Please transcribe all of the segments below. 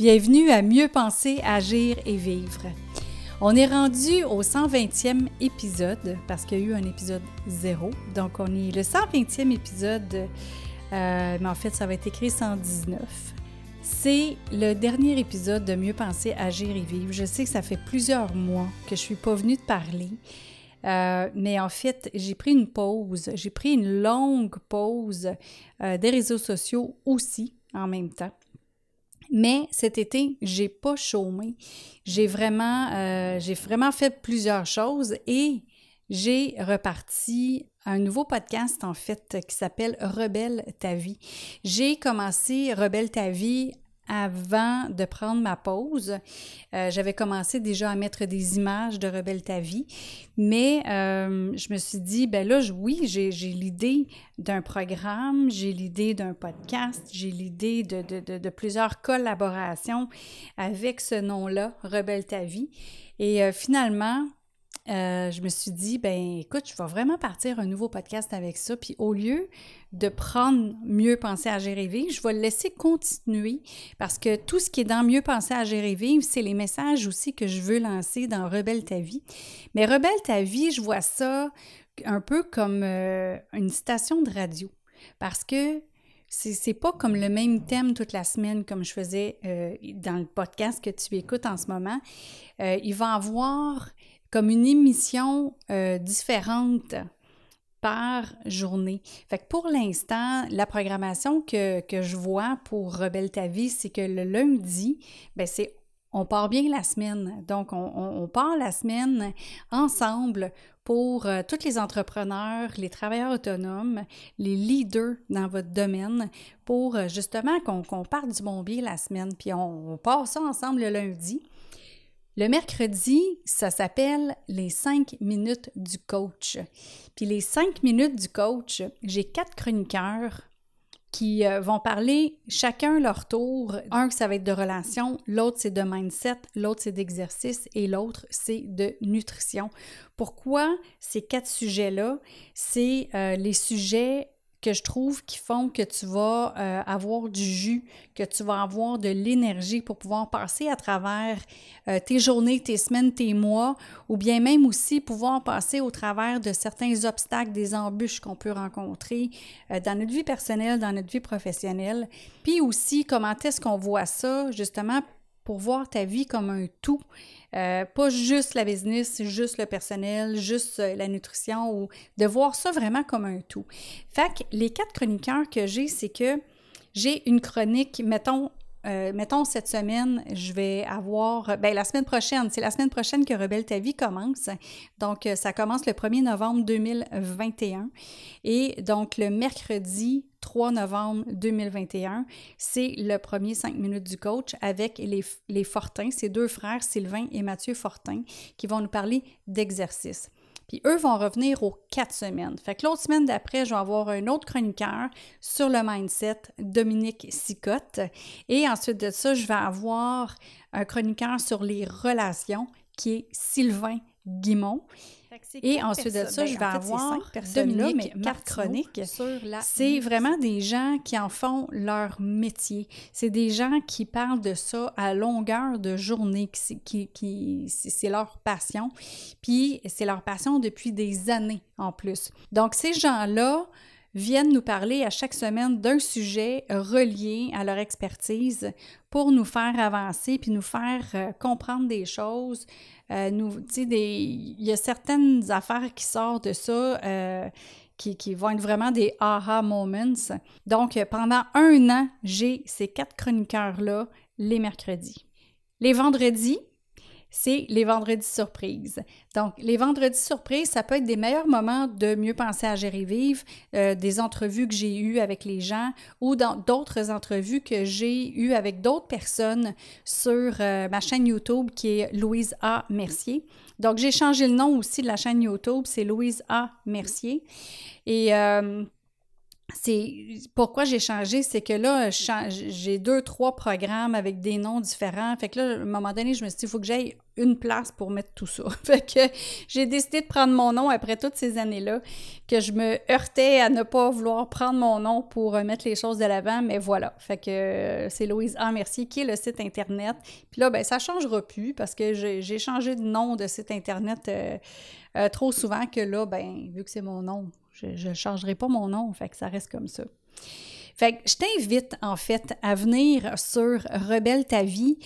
Bienvenue à Mieux penser, agir et vivre. On est rendu au 120e épisode parce qu'il y a eu un épisode zéro. Donc, on est le 120e épisode, euh, mais en fait, ça va être écrit 119. C'est le dernier épisode de Mieux penser, agir et vivre. Je sais que ça fait plusieurs mois que je suis pas venue de parler. Euh, mais en fait, j'ai pris une pause. J'ai pris une longue pause euh, des réseaux sociaux aussi en même temps. Mais cet été, j'ai pas chômé. J'ai vraiment, euh, j'ai vraiment fait plusieurs choses et j'ai reparti un nouveau podcast en fait qui s'appelle Rebelle ta vie. J'ai commencé Rebelle ta vie avant de prendre ma pause. Euh, j'avais commencé déjà à mettre des images de Rebelle ta vie, mais euh, je me suis dit, ben là, oui, j'ai l'idée d'un programme, j'ai l'idée d'un podcast, j'ai l'idée de, de, de, plusieurs collaborations avec ce nom-là, Rebelle ta vie. Et euh, finalement, euh, je me suis dit, ben écoute, je vais vraiment partir un nouveau podcast avec ça. Puis au lieu de prendre Mieux penser à gérer vivre, je vais le laisser continuer parce que tout ce qui est dans Mieux penser à gérer vivre, c'est les messages aussi que je veux lancer dans Rebelle ta vie. Mais Rebelle ta vie, je vois ça un peu comme euh, une station de radio parce que c'est pas comme le même thème toute la semaine comme je faisais euh, dans le podcast que tu écoutes en ce moment. il va avoir comme une émission euh, différente par journée. Fait que pour l'instant, la programmation que, je vois pour Rebelle ta vie, c'est que le lundi, ben c'est on part bien la semaine. Donc, on, part la semaine ensemble pour euh, tous les entrepreneurs, les travailleurs autonomes, les leaders dans votre domaine, pour euh, justement qu'on parte du bon bien la semaine. Puis on, on part ça ensemble le lundi. Le mercredi, ça s'appelle les cinq minutes du coach. Puis les cinq minutes du coach, j'ai quatre chroniqueurs qui euh, vont parler chacun leur tour. Un, ça va être de relation, l'autre, c'est de mindset, l'autre, c'est d'exercice et l'autre, c'est de nutrition. Pourquoi ces quatre sujets-là? C'est euh, les sujets que je trouve qui font que tu vas euh, avoir du jus, que tu vas avoir de l'énergie pour pouvoir passer à travers euh, tes journées, tes semaines, tes mois, ou bien même aussi pouvoir passer au travers de certains obstacles, des embûches qu'on peut rencontrer euh, dans notre vie personnelle, dans notre vie professionnelle. Puis aussi, comment est-ce qu'on voit ça, justement, pour voir ta vie comme un tout. Euh, pas juste la business, juste le personnel, juste euh, la nutrition, ou de voir ça vraiment comme un tout. Fait que les quatre chroniqueurs que j'ai, c'est que j'ai une chronique, mettons, euh, mettons, cette semaine, je vais avoir, ben la semaine prochaine, c'est la semaine prochaine que Rebelle ta vie commence. Donc, ça commence le 1er novembre 2021. Et donc, le mercredi 3 novembre 2021, c'est le premier 5 minutes du coach avec les, les Fortins, ces deux frères, Sylvain et Mathieu Fortin, qui vont nous parler d'exercice. Puis eux vont revenir aux quatre semaines. Fait que l'autre semaine d'après, je vais avoir un autre chroniqueur sur le mindset, Dominique Sicotte. Et ensuite de ça, je vais avoir un chroniqueur sur les relations qui est Sylvain Guimont. Et ensuite de ça, je ben, vais avoir Dominique, mais quatre chroniques. C'est vraiment des gens qui en font leur métier. C'est des gens qui parlent de ça à longueur de journée, qui, qui c'est leur passion. Puis c'est leur passion depuis des années en plus. Donc ces gens-là, viennent nous parler à chaque semaine d'un sujet relié à leur expertise pour nous faire avancer puis nous faire euh, comprendre des choses. Euh, nous, il y a certaines affaires qui sortent de ça euh, qui, qui, vont être vraiment des aha moments. Donc, pendant un an, j'ai ces quatre chroniqueurs-là les mercredis. Les vendredis, c'est les vendredis surprises. Donc, les vendredis surprises, ça peut être des meilleurs moments de mieux penser à gérer vivre, euh, des entrevues que j'ai eues avec les gens ou dans d'autres entrevues que j'ai eues avec d'autres personnes sur euh, ma chaîne YouTube qui est Louise A. Mercier. Donc, j'ai changé le nom aussi de la chaîne YouTube, c'est Louise A. Mercier. Et euh, c'est pourquoi j'ai changé, c'est que là, j'ai deux, trois programmes avec des noms différents. Fait que là, à un moment donné, je me suis dit, il faut que j'aille une place pour mettre tout ça. Fait que j'ai décidé de prendre mon nom après toutes ces années-là, que je me heurtais à ne pas vouloir prendre mon nom pour mettre les choses de l'avant, mais voilà. Fait que euh, c'est Louise A. Qui est le site Internet. Puis là, ben ça changera plus parce que j'ai changé de nom de site Internet euh, euh, trop souvent que là, ben vu que c'est mon nom, je ne changerai pas mon nom, fait que ça reste comme ça. Fait que je t'invite en fait à venir sur Rebelle ta vie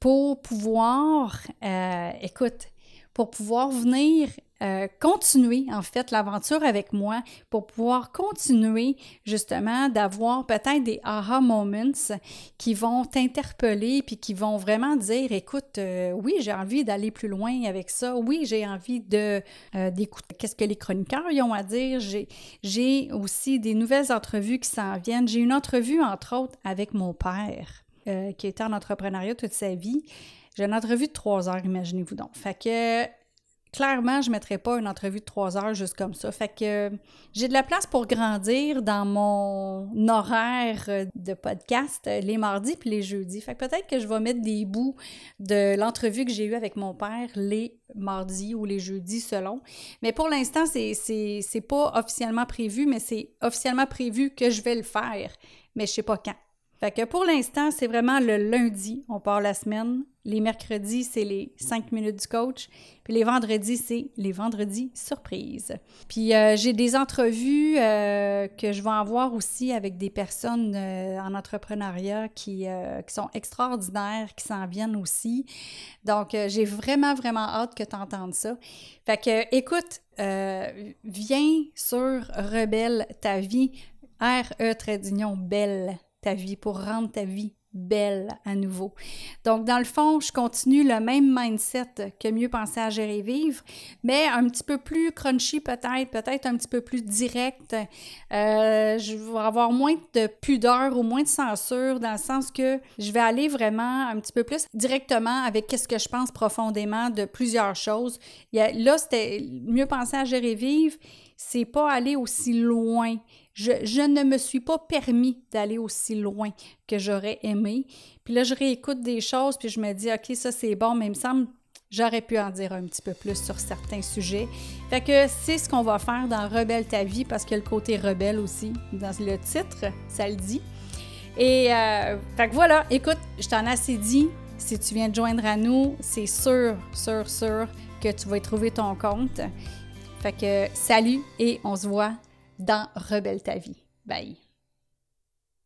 pour pouvoir, euh, écoute, pour pouvoir venir euh, continuer en fait l'aventure avec moi pour pouvoir continuer justement d'avoir peut-être des aha moments qui vont t'interpeller puis qui vont vraiment dire écoute euh, oui j'ai envie d'aller plus loin avec ça. Oui j'ai envie de euh, d'écouter qu'est-ce que les chroniqueurs ont à dire. J'ai j'ai aussi des nouvelles entrevues qui s'en viennent. J'ai une entrevue entre autres avec mon père qui était en entrepreneuriat toute sa vie. J'ai une entrevue de trois heures imaginez-vous donc. Fait que clairement, je ne mettrais pas une entrevue de trois heures juste comme ça. Fait que j'ai de la place pour grandir dans mon horaire de podcast les mardis puis les jeudis. Fait que peut-être que je vais mettre des bouts de l'entrevue que j'ai eue avec mon père les mardis ou les jeudis selon. Mais pour l'instant, c'est, pas officiellement prévu, mais c'est officiellement prévu que je vais le faire. Mais je sais pas quand. Fait que pour l'instant, c'est vraiment le lundi, on part la semaine. Les mercredis, c'est les cinq minutes du coach. Puis les vendredis, c'est les vendredis surprises. Puis euh, j'ai des entrevues euh, que je vais avoir aussi avec des personnes euh, en entrepreneuriat qui, qui, sont extraordinaires, qui s'en viennent aussi. Donc, j'ai vraiment, vraiment hâte que tu entendes ça. Fait que, écoute, viens sur Rebelle ta vie, R-E belle ta vie, pour rendre ta vie belle à nouveau. Donc, dans le fond, je continue le même mindset que mieux penser à gérer vivre, mais un petit peu plus crunchy peut-être, peut-être un petit peu plus direct. Euh, je vais avoir moins de pudeur ou moins de censure dans le sens que je vais aller vraiment un petit peu plus directement avec qu'est-ce que je pense profondément de plusieurs choses. là, c'était mieux penser à gérer vivre, c'est pas aller aussi loin je, ne me suis pas permis d'aller aussi loin que j'aurais aimé. Puis là, je réécoute des choses, puis je me dis, OK, ça c'est bon, mais il me semble j'aurais pu en dire un petit peu plus sur certains sujets. Fait que c'est ce qu'on va faire dans Rebelle ta vie, parce a le côté rebelle aussi dans le titre, ça le dit. Et euh, fait que voilà, écoute, je t'en ai assez dit. Si tu viens de joindre à nous, c'est sûr, sûr, sûr que tu vas y trouver ton compte. Fait que salut et on se voit dans Rebelle ta vie. Bye.